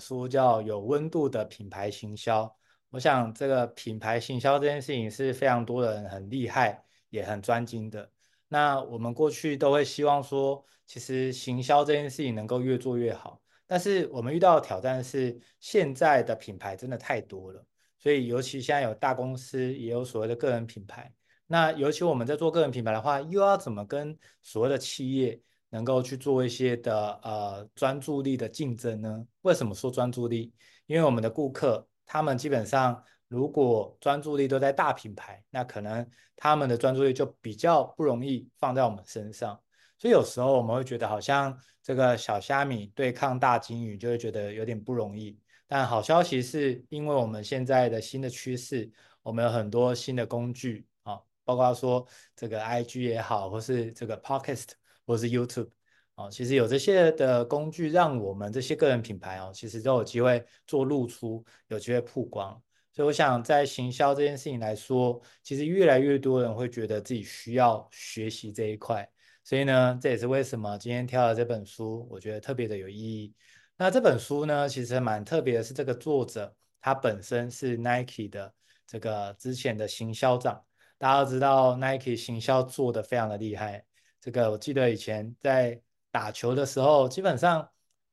书叫《有温度的品牌行销》。我想这个品牌行销这件事情是非常多人很厉害也很专精的。那我们过去都会希望说，其实行销这件事情能够越做越好。但是我们遇到的挑战是，现在的品牌真的太多了，所以尤其现在有大公司，也有所谓的个人品牌。那尤其我们在做个人品牌的话，又要怎么跟所谓的企业能够去做一些的呃专注力的竞争呢？为什么说专注力？因为我们的顾客他们基本上如果专注力都在大品牌，那可能他们的专注力就比较不容易放在我们身上。所以有时候我们会觉得好像这个小虾米对抗大鲸鱼，就会觉得有点不容易。但好消息是，因为我们现在的新的趋势，我们有很多新的工具啊，包括说这个 IG 也好，或是这个 Podcast。或是 YouTube，哦，其实有这些的工具，让我们这些个人品牌哦，其实都有机会做露出，有机会曝光。所以我想，在行销这件事情来说，其实越来越多人会觉得自己需要学习这一块。所以呢，这也是为什么今天挑的这本书，我觉得特别的有意义。那这本书呢，其实蛮特别的，是这个作者他本身是 Nike 的这个之前的行销长。大家都知道 Nike 行销做得非常的厉害。这个我记得以前在打球的时候，基本上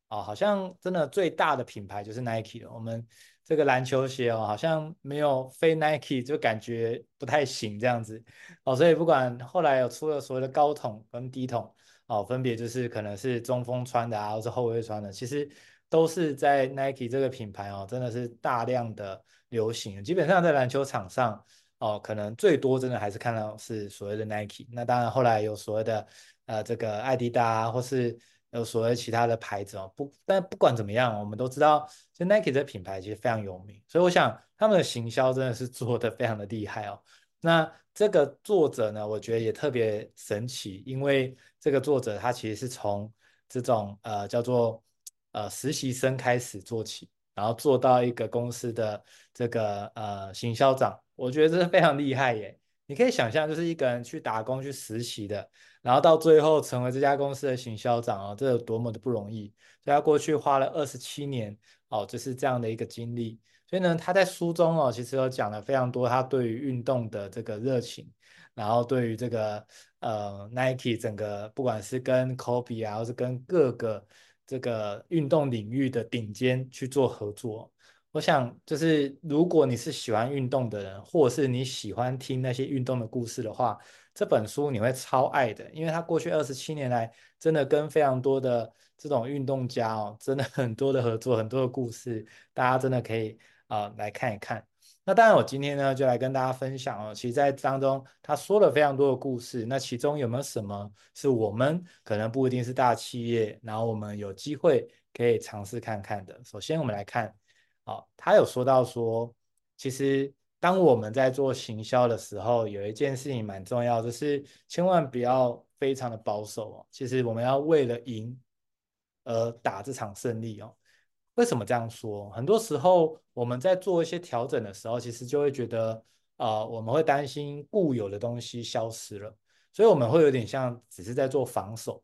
哦，好像真的最大的品牌就是 Nike 了。我们这个篮球鞋哦，好像没有非 Nike 就感觉不太行这样子哦。所以不管后来有出了所谓的高筒跟低筒哦，分别就是可能是中锋穿的啊，或是后卫穿的，其实都是在 Nike 这个品牌哦，真的是大量的流行。基本上在篮球场上。哦，可能最多真的还是看到是所谓的 Nike，那当然后来有所谓的呃这个艾迪达，或是有所谓其他的牌子哦。不，但不管怎么样，我们都知道，就 Nike 这品牌其实非常有名，所以我想他们的行销真的是做得非常的厉害哦。那这个作者呢，我觉得也特别神奇，因为这个作者他其实是从这种呃叫做呃实习生开始做起，然后做到一个公司的这个呃行销长。我觉得这是非常厉害耶！你可以想象，就是一个人去打工去实习的，然后到最后成为这家公司的行销长哦，这有多么的不容易。所以他过去花了二十七年哦，就是这样的一个经历。所以呢，他在书中哦，其实有讲了非常多他对于运动的这个热情，然后对于这个呃 Nike 整个不管是跟 Kobe 啊，或是跟各个这个运动领域的顶尖去做合作。我想，就是如果你是喜欢运动的人，或者是你喜欢听那些运动的故事的话，这本书你会超爱的，因为他过去二十七年来，真的跟非常多的这种运动家哦，真的很多的合作，很多的故事，大家真的可以啊、来看一看。那当然，我今天呢就来跟大家分享哦，其实在当中他说了非常多的故事，那其中有没有什么是我们可能不一定是大企业，然后我们有机会可以尝试看看的？首先，我们来看。哦，他有说到说，其实当我们在做行销的时候，有一件事情蛮重要，就是千万不要非常的保守哦。其实我们要为了赢而打这场胜利哦。为什么这样说？很多时候我们在做一些调整的时候，其实就会觉得啊、我们会担心固有的东西消失了，所以我们会有点像只是在做防守。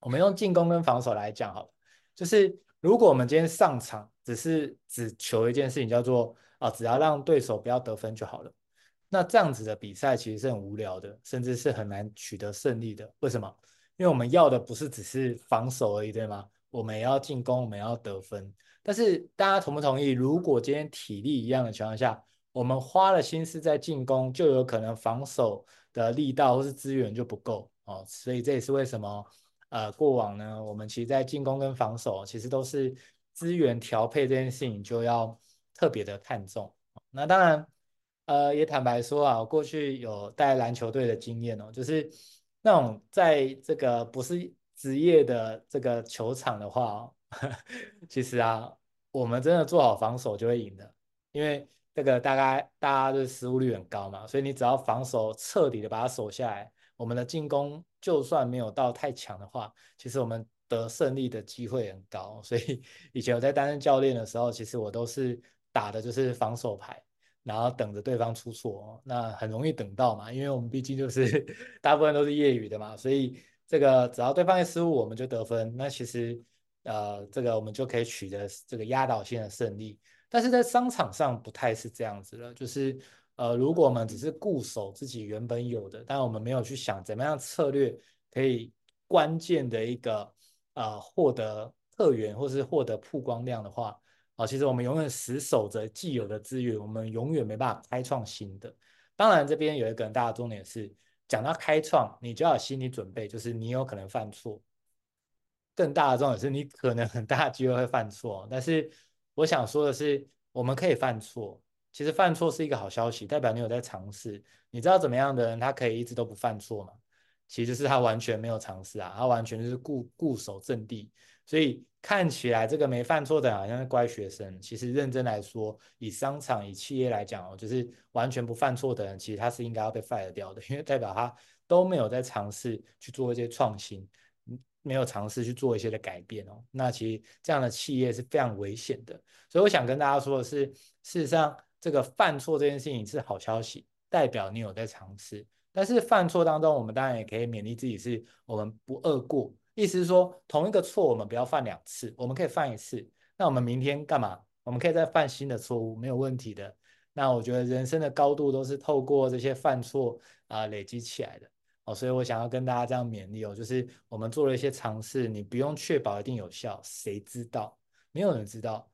我们用进攻跟防守来讲好了，就是。如果我们今天上场只是只求一件事情，叫做啊，只要让对手不要得分就好了，那这样子的比赛其实是很无聊的，甚至是很难取得胜利的。为什么？因为我们要的不是只是防守而已，对吗？我们也要进攻，我们要得分。但是大家同不同意？如果今天体力一样的情况下，我们花了心思在进攻，就有可能防守的力道或是资源就不够哦。所以这也是为什么。呃，过往呢，我们其实，在进攻跟防守，其实都是资源调配这件事情就要特别的看重。那当然，呃，也坦白说啊，我过去有带篮球队的经验哦，就是那种在这个不是职业的这个球场的话哦，其实啊，我们真的做好防守就会赢的，因为这个大概大家的失误率很高嘛，所以你只要防守彻底的把它守下来。我们的进攻就算没有到太强的话，其实我们得胜利的机会很高。所以以前我在担任教练的时候，其实我都是打的就是防守牌，然后等着对方出错。那很容易等到嘛，因为我们毕竟就是 大部分都是业余的嘛，所以这个只要对方一失误，我们就得分。那其实呃，这个我们就可以取得这个压倒性的胜利。但是在商场上不太是这样子了，就是呃，如果我们只是固守自己原本有的，但我们没有去想怎么样策略可以关键的一个呃获得客源或是获得曝光量的话，啊、其实我们永远死守着既有的资源，我们永远没办法开创新的。当然，这边有一个很大的重点是，讲到开创，你就要有心理准备，就是你有可能犯错。更大的重点是你可能很大的机会会犯错，但是我想说的是，我们可以犯错。其实犯错是一个好消息，代表你有在尝试。你知道怎么样的人他可以一直都不犯错吗？其实是他完全没有尝试啊，他完全就是固固守阵地。所以看起来这个没犯错的好像是乖学生，其实认真来说，以商场以企业来讲哦，就是完全不犯错的人，其实他是应该要被 fire 掉的，因为代表他都没有在尝试去做一些创新，没有尝试去做一些的改变哦。那其实这样的企业是非常危险的。所以我想跟大家说的是，事实上这个犯错这件事情是好消息，代表你有在尝试。但是犯错当中，我们当然也可以勉励自己，是我们不恶过。意思是说，同一个错我们不要犯两次，我们可以犯一次。那我们明天干嘛？我们可以再犯新的错误，没有问题的。那我觉得人生的高度都是透过这些犯错啊、累积起来的哦。所以我想要跟大家这样勉励哦，就是我们做了一些尝试，你不用确保一定有效，谁知道？没有人知道。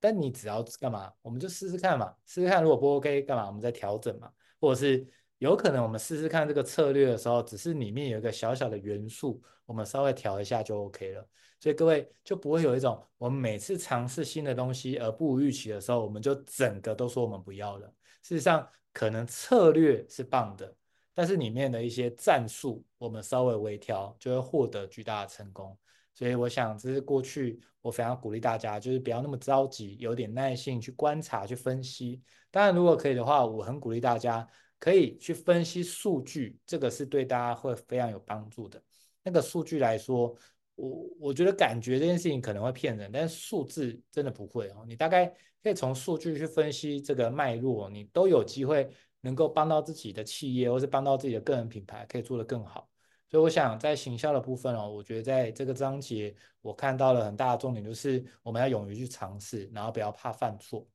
但你只要干嘛？我们就试试看嘛，试试看如果不 OK 干嘛？我们再调整嘛，或者是。有可能我们试试看这个策略的时候，只是里面有一个小小的元素，我们稍微调一下就 OK 了。所以各位就不会有一种我们每次尝试新的东西而不如预期的时候，我们就整个都说我们不要了。事实上，可能策略是棒的，但是里面的一些战术，我们稍微微调，就会获得巨大的成功。所以我想，这是过去我非常鼓励大家，就是不要那么着急，有点耐性去观察、去分析。当然，如果可以的话，我很鼓励大家。可以去分析数据，这个是对大家会非常有帮助的。那个数据来说，我我觉得感觉这件事情可能会骗人，但是数字真的不会哦。你大概可以从数据去分析这个脉络，你都有机会能够帮到自己的企业，或是帮到自己的个人品牌，可以做得更好。所以我想在行销的部分哦，我觉得在这个章节我看到了很大的重点，就是我们要勇于去尝试，然后不要怕犯错。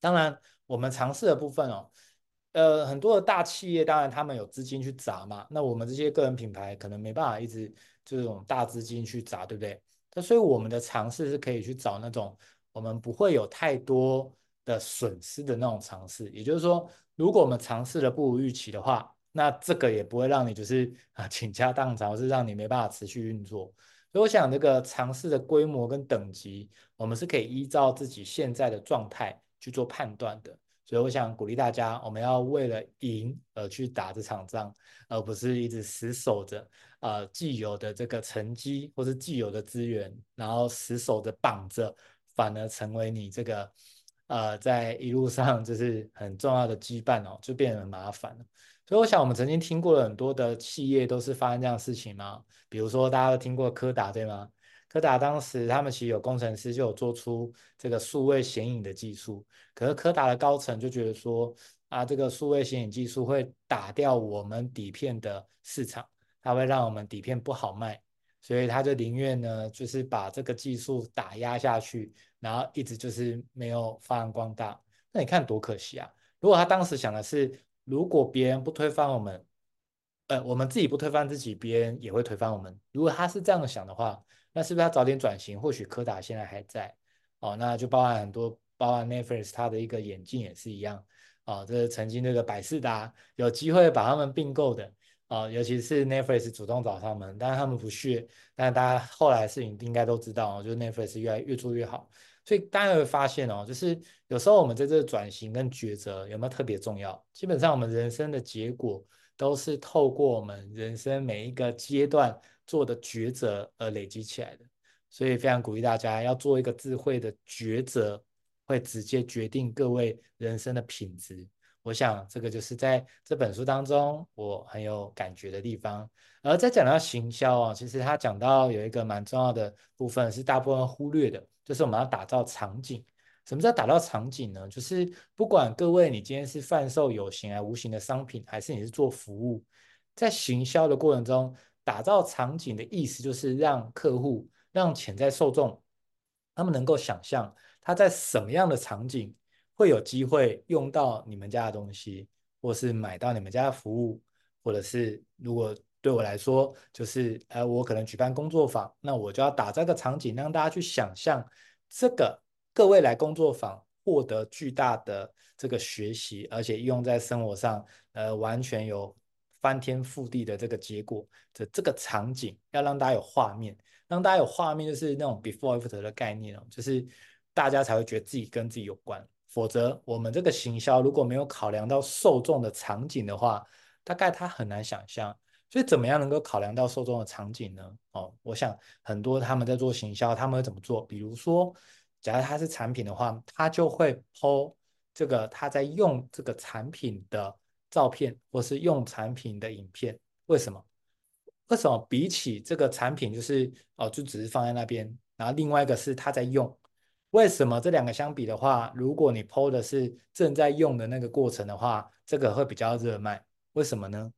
当然，我们尝试的部分哦。呃，很多的大企业当然他们有资金去砸嘛，那我们这些个人品牌可能没办法一直这种大资金去砸，对不对？那所以我们的尝试是可以去找那种我们不会有太多的损失的那种尝试。也就是说，如果我们尝试的不如预期的话，那这个也不会让你就是啊倾家荡产，或是让你没办法持续运作。所以我想这个尝试的规模跟等级，我们是可以依照自己现在的状态去做判断的。所以我想鼓励大家，我们要为了赢而去打这场仗，而不是一直死守着呃既有的这个成绩或是既有的资源，然后死守着绑着，反而成为你这个呃在一路上就是很重要的羁绊哦，就变得很麻烦了。所以我想我们曾经听过了很多的企业都是发生这样的事情嘛，比如说大家都听过柯达对吗？柯达当时他们其实有工程师就有做出这个数位显影的技术，可是柯达的高层就觉得说啊，这个数位显影技术会打掉我们底片的市场，它会让我们底片不好卖，所以他就宁愿呢就是把这个技术打压下去，然后一直就是没有发扬光大。那你看多可惜啊！如果他当时想的是，如果别人不推翻我们，呃，我们自己不推翻自己，别人也会推翻我们。如果他是这样想的话，那是不是要早点转型？或许柯达现在还在哦，那就包含很多，包含 Netflix 它的一个眼镜也是一样哦。这是曾经那个百视达有机会把他们并购的哦，尤其是 Netflix 主动找他们，但是他们不屑。但是大家后来的事情应该都知道，就是 Netflix 越来越做越好。所以大家会发现哦，就是有时候我们在这转型跟抉择有没有特别重要？基本上我们人生的结果都是透过我们人生每一个阶段。做的抉择而累积起来的，所以非常鼓励大家要做一个智慧的抉择，会直接决定各位人生的品质。我想这个就是在这本书当中我很有感觉的地方。而在讲到行销啊，其实他讲到有一个蛮重要的部分是大部分忽略的，就是我们要打造场景。什么叫打造场景呢？就是不管各位你今天是贩售有形还无形的商品，还是你是做服务，在行销的过程中。打造场景的意思就是让客户让潜在受众他们能够想象他在什么样的场景会有机会用到你们家的东西，或是买到你们家的服务，或者是如果对我来说，就是呃，我可能举办工作坊，那我就要打造个场景，让大家去想象这个各位来工作坊获得巨大的这个学习，而且用在生活上，呃，完全有翻天覆地的这个结果的这个场景，要让大家有画面，让大家有画面，就是那种 before after 的概念哦，就是大家才会觉得自己跟自己有关。否则，我们这个行销如果没有考量到受众的场景的话，大概他很难想象。所以，怎么样能够考量到受众的场景呢？哦，我想很多他们在做行销，他们会怎么做？比如说，假如他是产品的话，他就会 po 这个他在用这个产品的照片，或是用产品的影片。为什么？为什么比起这个产品，就是哦，就只是放在那边，然后另外一个是他在用？为什么这两个相比的话，如果你 po 的是正在用的那个过程的话，这个会比较热卖？为什么呢？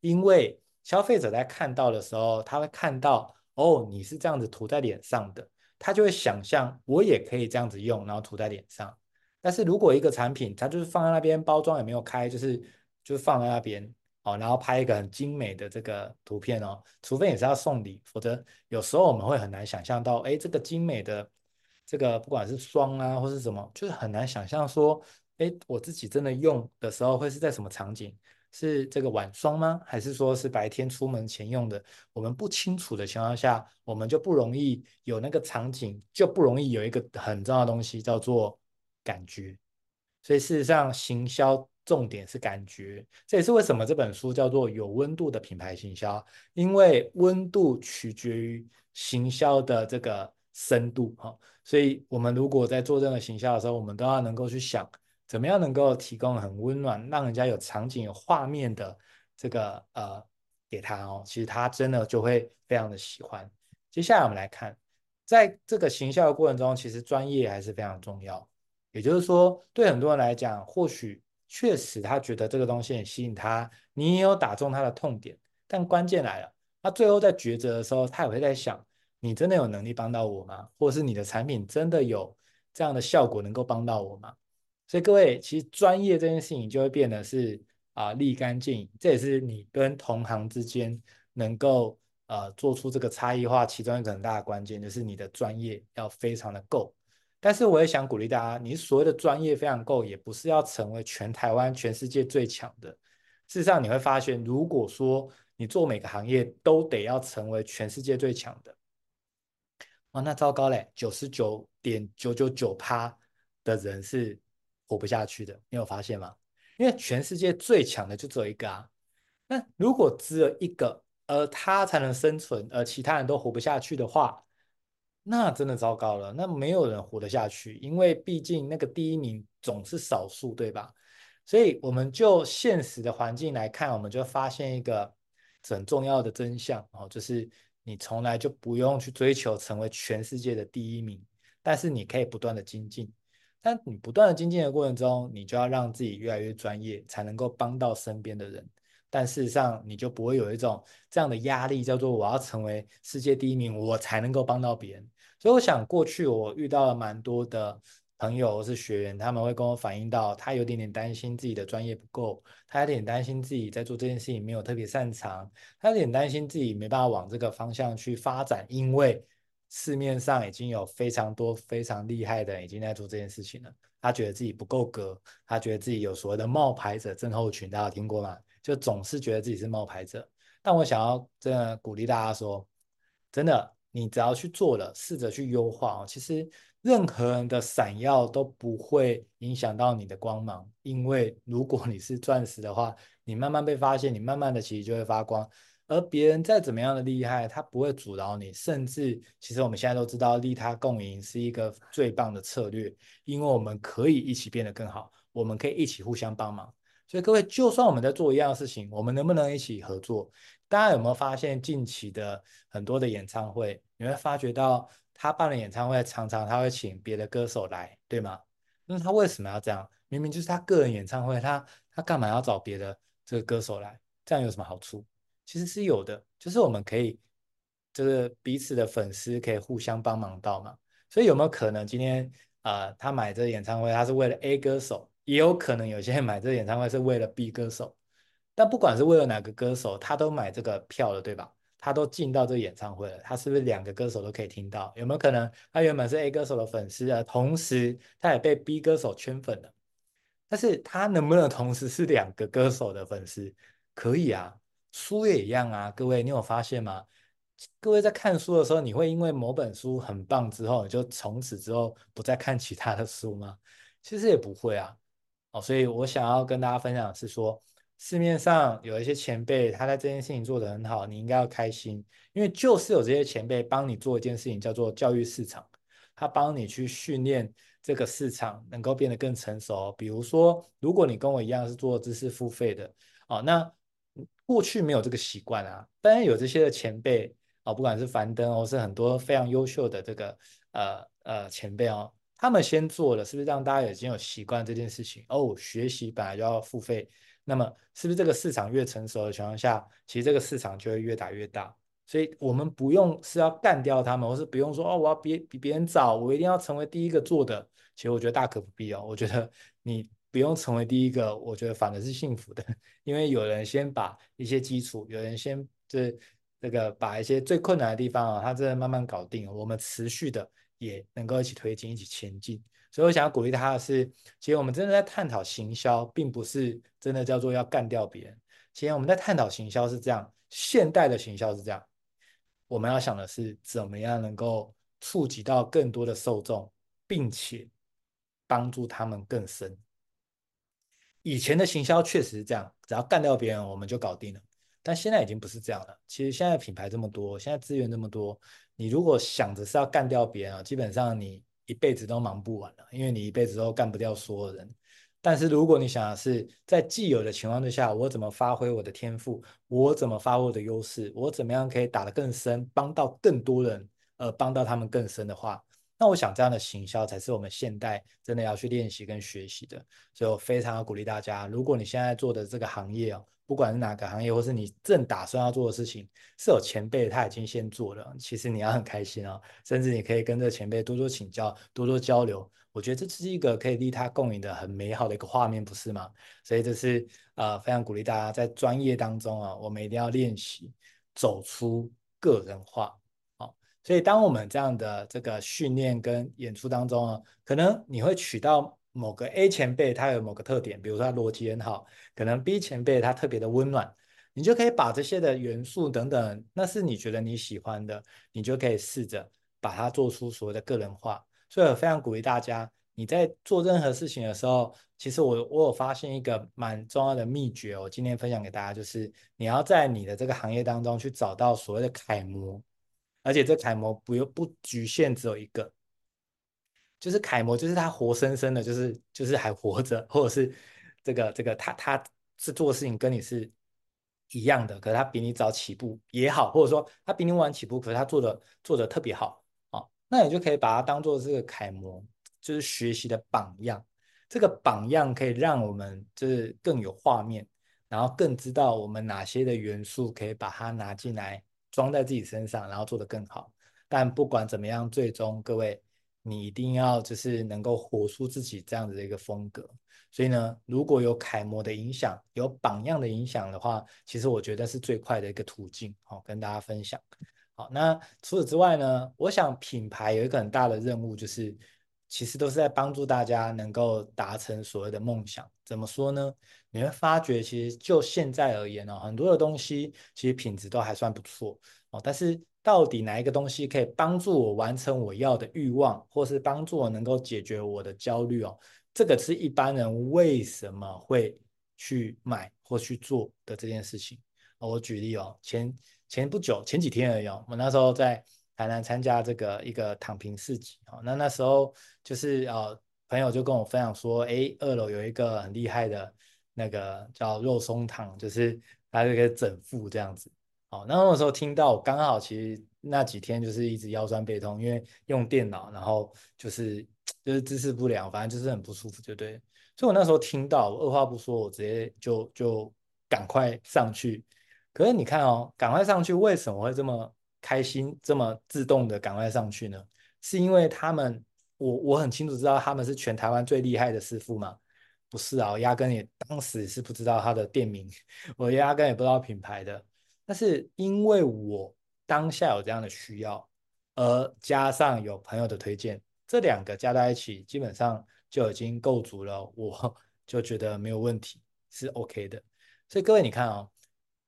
因为消费者在看到的时候，他会看到哦，你是这样子涂在脸上的，他就会想象我也可以这样子用，然后涂在脸上。但是如果一个产品它就是放在那边，包装也没有开，就是就是放在那边哦，然后拍一个很精美的这个图片哦，除非你是要送礼，否则有时候我们会很难想象到，哎，这个精美的这个不管是霜啊或是什么，就是很难想象说，哎，我自己真的用的时候会是在什么场景。是这个晚霜吗？还是说是白天出门前用的？我们不清楚的情况下，我们就不容易有那个场景，就不容易有一个很重要的东西叫做感觉。所以事实上，行销重点是感觉。这也是为什么这本书叫做《有温度的品牌行销》，因为温度取决于行销的这个深度哈。所以我们如果在做任何行销的时候，我们都要能够去想。怎么样能够提供很温暖，让人家有场景、有画面的这个呃给他哦？其实他真的就会非常的喜欢。接下来我们来看，在这个行销的过程中，其实专业还是非常重要。也就是说，对很多人来讲，或许确实他觉得这个东西很吸引他，你也有打中他的痛点。但关键来了，他最后在抉择的时候，他也会在想：你真的有能力帮到我吗？或者是你的产品真的有这样的效果，能够帮到我吗？所以各位，其实专业这件事情就会变得是啊立竿见影，这也是你跟同行之间能够呃做出这个差异化其中一个很大的关键，就是你的专业要非常的够。但是我也想鼓励大家，你所谓的专业非常够，也不是要成为全台湾、全世界最强的。事实上，你会发现，如果说你做每个行业都得要成为全世界最强的，哇，那糟糕嘞，九十九点九九九趴的人是。活不下去的，你有发现吗？因为全世界最强的就只有一个啊。那如果只有一个，而他才能生存，而其他人都活不下去的话，那真的糟糕了。那没有人活得下去，因为毕竟那个第一名总是少数，对吧？所以我们就现实的环境来看，我们就发现一个很重要的真相哦，就是你从来就不用去追求成为全世界的第一名，但是你可以不断的精进。但你不断的精进的过程中，你就要让自己越来越专业，才能够帮到身边的人。但事实上，你就不会有一种这样的压力，叫做我要成为世界第一名，我才能够帮到别人。所以，我想过去我遇到了蛮多的朋友或是学员，他们会跟我反映到，他有点点担心自己的专业不够，他有点担心自己在做这件事情没有特别擅长，他有点担心自己没办法往这个方向去发展，因为。市面上已经有非常多非常厉害的人已经在做这件事情了。他觉得自己不够格，他觉得自己有所谓的冒牌者症候群，大家有听过吗？就总是觉得自己是冒牌者。但我想要真的鼓励大家说，真的，你只要去做了，试着去优化哦。其实任何人的闪耀都不会影响到你的光芒，因为如果你是钻石的话，你慢慢被发现，你慢慢的其实就会发光。而别人再怎么样的厉害，他不会阻挠你。甚至，其实我们现在都知道，利他共赢是一个最棒的策略，因为我们可以一起变得更好，我们可以一起互相帮忙。所以各位，就算我们在做一样的事情，我们能不能一起合作？大家有没有发现，近期的很多的演唱会，你会发觉到他办的演唱会，常常他会请别的歌手来，对吗？那他为什么要这样？明明就是他个人演唱会，他他干嘛要找别的这个歌手来？这样有什么好处？其实是有的，就是我们可以就是彼此的粉丝可以互相帮忙到嘛。所以有没有可能今天啊、他买这个演唱会，他是为了 A 歌手，也有可能有些人买这个演唱会是为了 B 歌手。但不管是为了哪个歌手，他都买这个票了，对吧？他都进到这个演唱会了，他是不是两个歌手都可以听到？有没有可能他原本是 A 歌手的粉丝啊，同时他也被 B 歌手圈粉了？但是他能不能同时是两个歌手的粉丝？可以啊，书也一样啊。各位，你有发现吗？各位在看书的时候，你会因为某本书很棒之后，你就从此之后不再看其他的书吗？其实也不会啊。哦，所以我想要跟大家分享的是说，市面上有一些前辈，他在这件事情做得很好，你应该要开心，因为就是有这些前辈帮你做一件事情，叫做教育市场，他帮你去训练这个市场能够变得更成熟。比如说，如果你跟我一样是做知识付费的，哦，那过去没有这个习惯啊，当然有这些的前辈哦，不管是樊登哦，是很多非常优秀的这个呃呃前辈哦，他们先做了，是不是让大家已经有习惯这件事情？哦，学习本来就要付费。那么，是不是这个市场越成熟的情况下，其实这个市场就会越打越大？所以，我们不用是要干掉他们，或是不用说哦，我要比比别人早，我一定要成为第一个做的。其实我觉得大可不必哦。我觉得你不用成为第一个，我觉得反而是幸福的，因为有人先把一些基础，有人先这这个把一些最困难的地方啊，他真的慢慢搞定，我们持续的也能够一起推进，一起前进。所以我想要鼓励他的是，其实我们真的在探讨行销，并不是真的叫做要干掉别人。其实我们在探讨行销是这样，现代的行销是这样，我们要想的是怎么样能够触及到更多的受众，并且帮助他们更深。以前的行销确实是这样，只要干掉别人，我们就搞定了。但现在已经不是这样了。其实现在品牌这么多，现在资源这么多，你如果想着是要干掉别人啊，基本上你。一辈子都忙不完了，因为你一辈子都干不掉所有人。但是如果你想的是在既有的情况之下，我怎么发挥我的天赋，我怎么发挥我的优势，我怎么样可以打得更深，帮到更多人，呃，帮到他们更深的话，那我想这样的行销才是我们现代真的要去练习跟学习的。所以我非常要鼓励大家，如果你现在做的这个行业哦。不管是哪个行业，或是你正打算要做的事情，是有前辈他已经先做了，其实你要很开心哦，甚至你可以跟这前辈多多请教，多多交流。我觉得这是一个可以利他共赢的很美好的一个画面，不是吗？所以这是呃非常鼓励大家在专业当中啊，我们一定要练习走出个人化。所以当我们这样的这个训练跟演出当中啊，可能你会取到。某个 A 前辈他有某个特点，比如说他逻辑很好，可能 B 前辈他特别的温暖，你就可以把这些的元素等等，那是你觉得你喜欢的，你就可以试着把它做出所谓的个人化。所以我非常鼓励大家，你在做任何事情的时候，其实我我有发现一个蛮重要的秘诀，我今天分享给大家，就是你要在你的这个行业当中去找到所谓的楷模，而且这楷模不用不局限只有一个。就是楷模，就是他活生生的，就是就是还活着，或者是这个这个他他是做事情跟你是一样的，可是他比你早起步也好，或者说他比你晚起步，可是他做的做的特别好啊，哦，那你就可以把它当做这个楷模，就是学习的榜样。这个榜样可以让我们就是更有画面，然后更知道我们哪些的元素可以把它拿进来装在自己身上，然后做得更好。但不管怎么样，最终各位。你一定要就是能够活出自己这样子的一个风格，所以呢，如果有楷模的影响，有榜样的影响的话，其实我觉得是最快的一个途径，好，跟大家分享。好，那除此之外呢，我想品牌有一个很大的任务，就是其实都是在帮助大家能够达成所谓的梦想。怎么说呢？你会发觉，其实就现在而言呢，很多的东西其实品质都还算不错哦，但是。到底哪一个东西可以帮助我完成我要的欲望，或是帮助我能够解决我的焦虑哦？这个是一般人为什么会去买或去做的这件事情。我举例哦，前前不久前几天而已哦，我那时候在台南参加这个一个躺平市集哦，那那时候就是呃朋友就跟我分享说，哎，二楼有一个很厉害的那个叫肉松躺，就是它这个整腹这样子。哦，那那时候听到，刚好其实那几天就是一直腰酸背痛，因为用电脑，然后就是就是姿势不良，反正就是很不舒服，就对。所以我那时候听到，我二话不说，我直接就就赶快上去。可是你看哦，赶快上去，为什么会这么开心，这么自动的赶快上去呢？是因为他们，我我很清楚知道他们是全台湾最厉害的师傅吗？不是啊，我压根也当时是不知道他的店名，我压根也不知道品牌的。但是因为我当下有这样的需要，而加上有朋友的推荐，这两个加在一起，基本上就已经够足了，我 就觉得没有问题，是 OK 的。所以各位你看哦，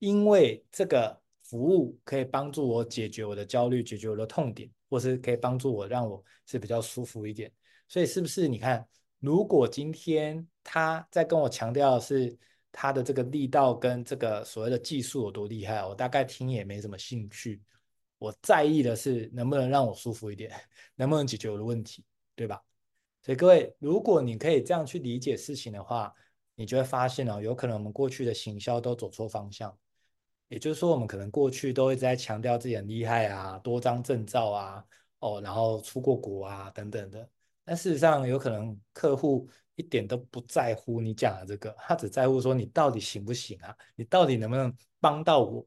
因为这个服务可以帮助我解决我的焦虑，解决我的痛点，或是可以帮助我让我是比较舒服一点。所以是不是你看？如果今天他在跟我强调是他的这个力道跟这个所谓的技术有多厉害，我大概听也没什么兴趣。我在意的是能不能让我舒服一点，能不能解决我的问题，对吧？所以各位，如果你可以这样去理解事情的话，你就会发现哦，有可能我们过去的行销都走错方向。也就是说，我们可能过去都一直在强调自己很厉害啊，多张证照啊，哦，然后出过国啊等等的。但事实上，有可能客户一点都不在乎你讲的这个，他只在乎说你到底行不行啊？你到底能不能帮到我？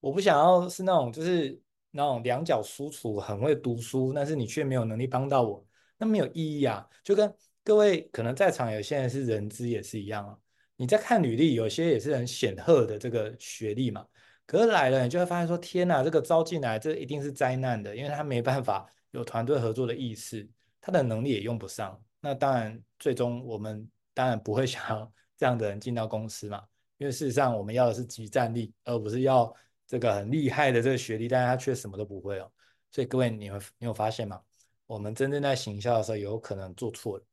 我不想要是那种就是那种两脚书厨，很会读书，但是你却没有能力帮到我，那没有意义啊！就跟各位可能在场有些人是人资也是一样啊。你在看履历，有些也是很显赫的这个学历嘛，可是来了你就会发现说，天哪，这个招进来这一定是灾难的，因为他没办法有团队合作的意识。他的能力也用不上，那当然，最终我们当然不会想要这样的人进到公司嘛，因为事实上我们要的是即战力，而不是要这个很厉害的这个学历，但是他却什么都不会哦。所以各位，你会你有发现吗？我们真正在行销的时候，有可能做错了。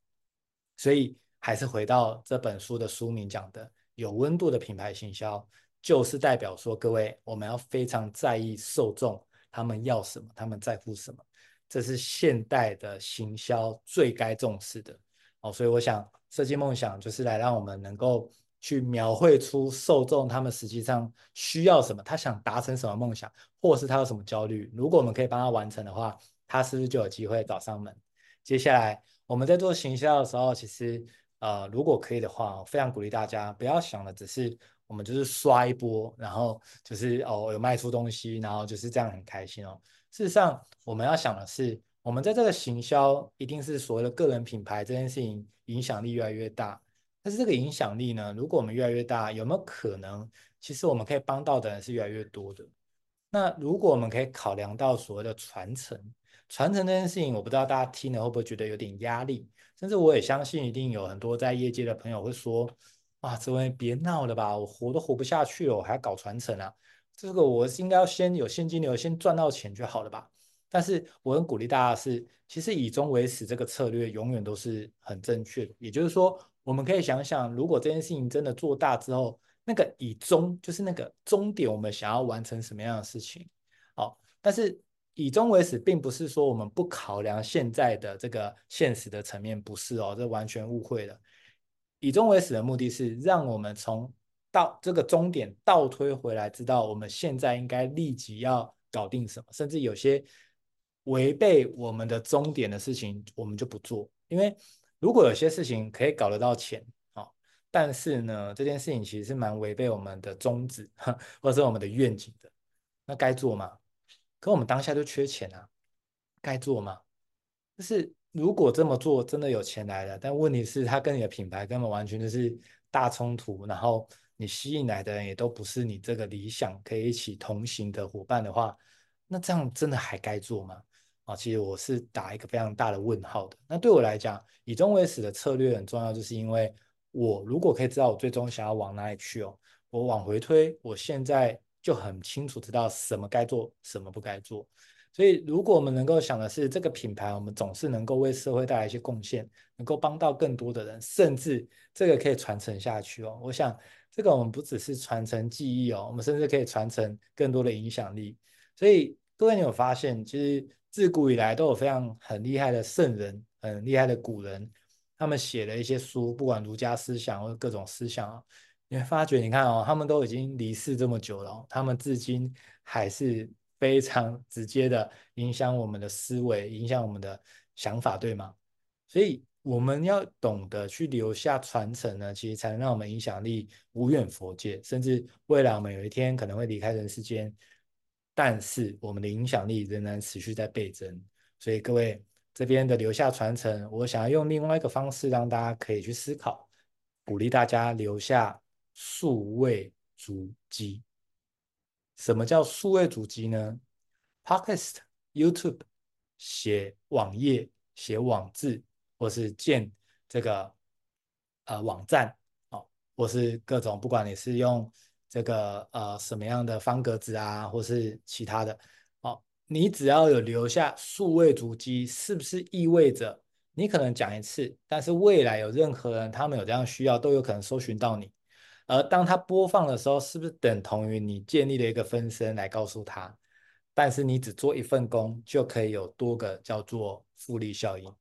所以还是回到这本书的书名讲的，有温度的品牌行销，就是代表说，各位，我们要非常在意受众，他们要什么，他们在乎什么。这是现代的行销最该重视的哦，所以我想设计梦想就是来让我们能够去描绘出受众他们实际上需要什么，他想达成什么梦想，或是他有什么焦虑。如果我们可以帮他完成的话，他是不是就有机会找上门？接下来我们在做行销的时候，其实呃，如果可以的话，非常鼓励大家不要想的只是我们就是刷一波，然后就是哦有卖出东西，然后就是这样很开心哦。事实上，我们要想的是，我们在这个行销一定是所谓的个人品牌这件事情影响力越来越大。但是这个影响力呢，如果我们越来越大，有没有可能，其实我们可以帮到的人是越来越多的？那如果我们可以考量到所谓的传承，传承这件事情，我不知道大家听了会不会觉得有点压力？甚至我也相信，一定有很多在业界的朋友会说：“哇，这位别闹了吧，我活都活不下去了，我还要搞传承啊？”这个我应该要先有现金流，先赚到钱就好了吧？但是我很鼓励大家是，其实以终为始这个策略永远都是很正确的。也就是说，我们可以想想，如果这件事情真的做大之后，那个以终就是那个终点，我们想要完成什么样的事情？好，但是以终为始，并不是说我们不考量现在的这个现实的层面，不是哦，这完全误会了。以终为始的目的是让我们从到这个终点倒推回来，知道我们现在应该立即要搞定什么，甚至有些违背我们的终点的事情，我们就不做。因为如果有些事情可以搞得到钱，哦，但是呢，这件事情其实是蛮违背我们的宗旨，或者是我们的愿景的。那该做吗？可我们当下就缺钱啊，该做吗？就是如果这么做真的有钱来了，但问题是它跟你的品牌根本完全就是大冲突，然后。你吸引来的人也都不是你这个理想可以一起同行的伙伴的话，那这样真的还该做吗？啊，其实我是打一个非常大的问号的。那对我来讲，以终为始的策略很重要，就是因为我如果可以知道我最终想要往哪里去哦，我往回推，我现在就很清楚知道什么该做，什么不该做。所以，如果我们能够想的是这个品牌，我们总是能够为社会带来一些贡献，能够帮到更多的人，甚至这个可以传承下去哦。我想。这个我们不只是传承技艺哦，我们甚至可以传承更多的影响力。所以各位，你有发现，其实自古以来都有非常很厉害的圣人，很厉害的古人，他们写了一些书，不管儒家思想或各种思想，你会发觉，你看哦，他们都已经离世这么久了，他们至今还是非常直接的影响我们的思维，影响我们的想法，对吗？所以。我们要懂得去留下传承呢，其实才能让我们影响力无远佛界，甚至未来我们有一天可能会离开人世间，但是我们的影响力仍然持续在倍增。所以各位这边的留下传承，我想要用另外一个方式让大家可以去思考，鼓励大家留下数位足迹。什么叫数位足迹呢？Podcast、YouTube、写网页、写网志，或是建这个呃网站，哦，或是各种，不管你是用这个呃什么样的方格子啊，或是其他的，哦，你只要有留下数位足迹，是不是意味着你可能讲一次，但是未来有任何人他们有这样需要，都有可能搜寻到你。而当他播放的时候，是不是等同于你建立了一个分身来告诉他？但是你只做一份工，就可以有多个叫做复利效应。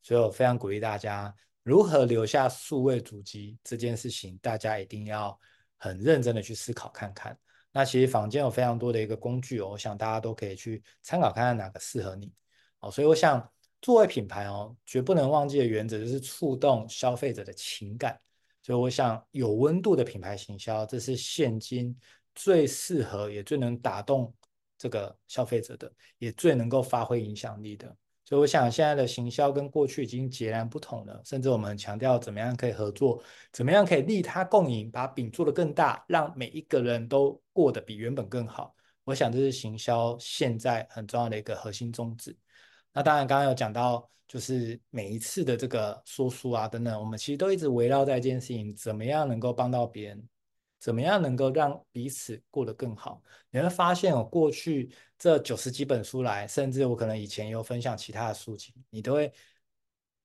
所以我非常鼓励大家，如何留下数位主机这件事情，大家一定要很认真的去思考看看。那其实坊间有非常多的一个工具哦，我想大家都可以去参考看看哪个适合你。哦，所以我想作为品牌哦，绝不能忘记的原则就是触动消费者的情感。所以我想，有温度的品牌行销，这是现今最适合也最能打动这个消费者的，也最能够发挥影响力的。所以我想，现在的行销跟过去已经截然不同了。甚至我们强调怎么样可以合作，怎么样可以利他共赢，把饼做得更大，让每一个人都过得比原本更好。我想这是行销现在很重要的一个核心宗旨。那当然，刚刚有讲到。就是每一次的这个说书啊等等，我们其实都一直围绕在一件事情：怎么样能够帮到别人？怎么样能够让彼此过得更好？你会发现，我过去这九十几本书来，甚至我可能以前有分享其他的书籍，你都会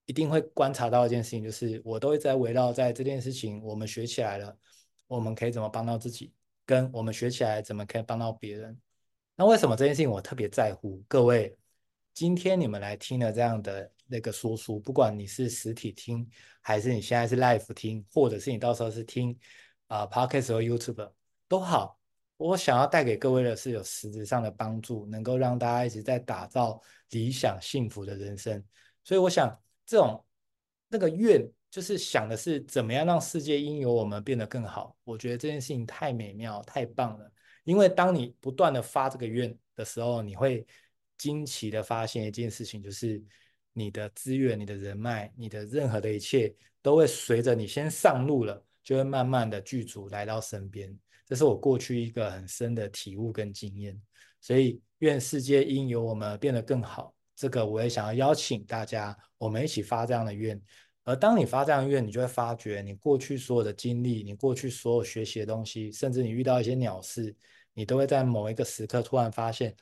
一定会观察到一件事情，就是我都会在围绕在这件事情，我们学起来了，我们可以怎么帮到自己？跟我们学起来怎么可以帮到别人？那为什么这件事情我特别在乎？各位，今天你们来听了这样的。那个说书，不管你是实体听，还是你现在是 live 听，或者是你到时候是听啊、podcast 和 YouTube 都好，我想要带给各位的是有实质上的帮助，能够让大家一直在打造理想幸福的人生。所以我想，这种那个愿，就是想的是怎么样让世界因有我们变得更好。我觉得这件事情太美妙、太棒了，因为当你不断的发这个愿的时候，你会惊奇的发现一件事情，就是。你的资源、你的人脉、你的任何的一切，都会随着你先上路了，就会慢慢的剧组来到身边。这是我过去一个很深的体悟跟经验。所以，愿世界因有我们变得更好。这个我也想要邀请大家，我们一起发这样的愿。而当你发这样的愿，你就会发觉，你过去所有的经历，你过去所有学习的东西，甚至你遇到一些鸟事，你都会在某一个时刻突然发现。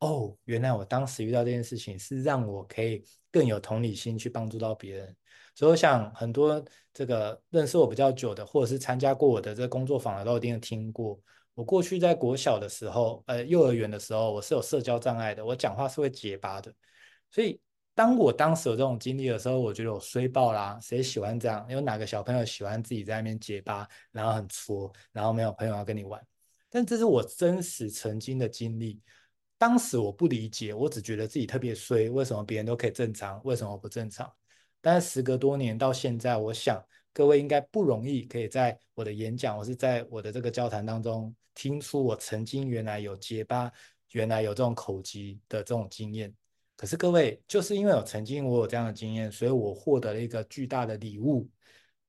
哦，原来我当时遇到这件事情是让我可以更有同理心去帮助到别人，所以我想很多这个认识我比较久的，或者是参加过我的这工作坊的，都一定听过。我过去在国小的时候，呃，幼儿园的时候，我是有社交障碍的，我讲话是会结巴的。所以当我当时有这种经历的时候，我觉得我衰爆啦，谁喜欢这样？有哪个小朋友喜欢自己在那边结巴，然后很挫，然后没有朋友要跟你玩？但这是我真实曾经的经历。当时我不理解，我只觉得自己特别衰，为什么别人都可以正常，为什么不正常？但是时隔多年到现在，我想各位应该不容易可以在我的演讲，或是在我的这个交谈当中，听出我曾经原来有结巴，原来有这种口疾的这种经验。可是各位，就是因为有曾经我有这样的经验，所以我获得了一个巨大的礼物。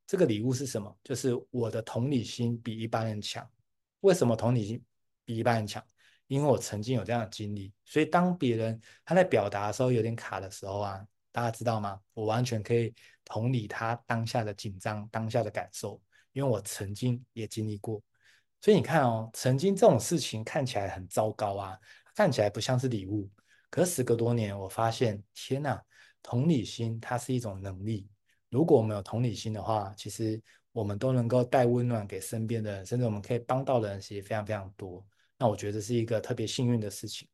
这个礼物是什么？就是我的同理心比一般人强。为什么同理心比一般人强？因为我曾经有这样的经历，所以当别人他在表达的时候有点卡的时候啊，大家知道吗？我完全可以同理他当下的紧张、当下的感受，因为我曾经也经历过。所以你看哦，曾经这种事情看起来很糟糕啊，看起来不像是礼物。可是时隔多年，我发现，天哪，同理心它是一种能力。如果我们有同理心的话，其实我们都能够带温暖给身边的人，甚至我们可以帮到的人其实非常非常多。那我觉得是一个特别幸运的事情，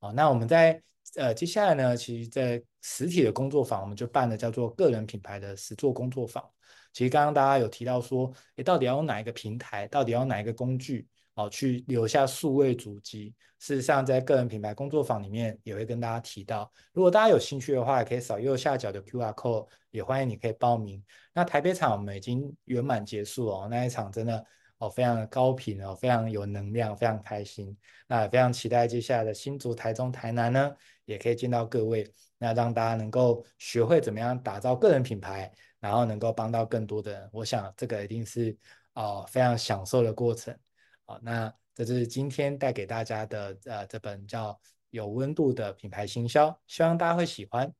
好，那我们在呃接下来呢，其实，在实体的工作坊，我们就办了叫做个人品牌的实作工作坊。其实刚刚大家有提到说，诶，到底要用哪一个平台，到底要用哪一个工具，哦，去留下数位足迹。事实上，在个人品牌工作坊里面也会跟大家提到，如果大家有兴趣的话，可以扫右下角的 QR code，也欢迎你可以报名。那台北场我们已经圆满结束哦，那一场真的。哦，非常的高频哦，非常有能量，非常开心。那也非常期待接下来的新竹、台中、台南呢，也可以见到各位，那让大家能够学会怎么样打造个人品牌，然后能够帮到更多的人。我想这个一定是哦非常享受的过程。好，那这就是今天带给大家的呃这本叫《有温度的品牌行销》，希望大家会喜欢。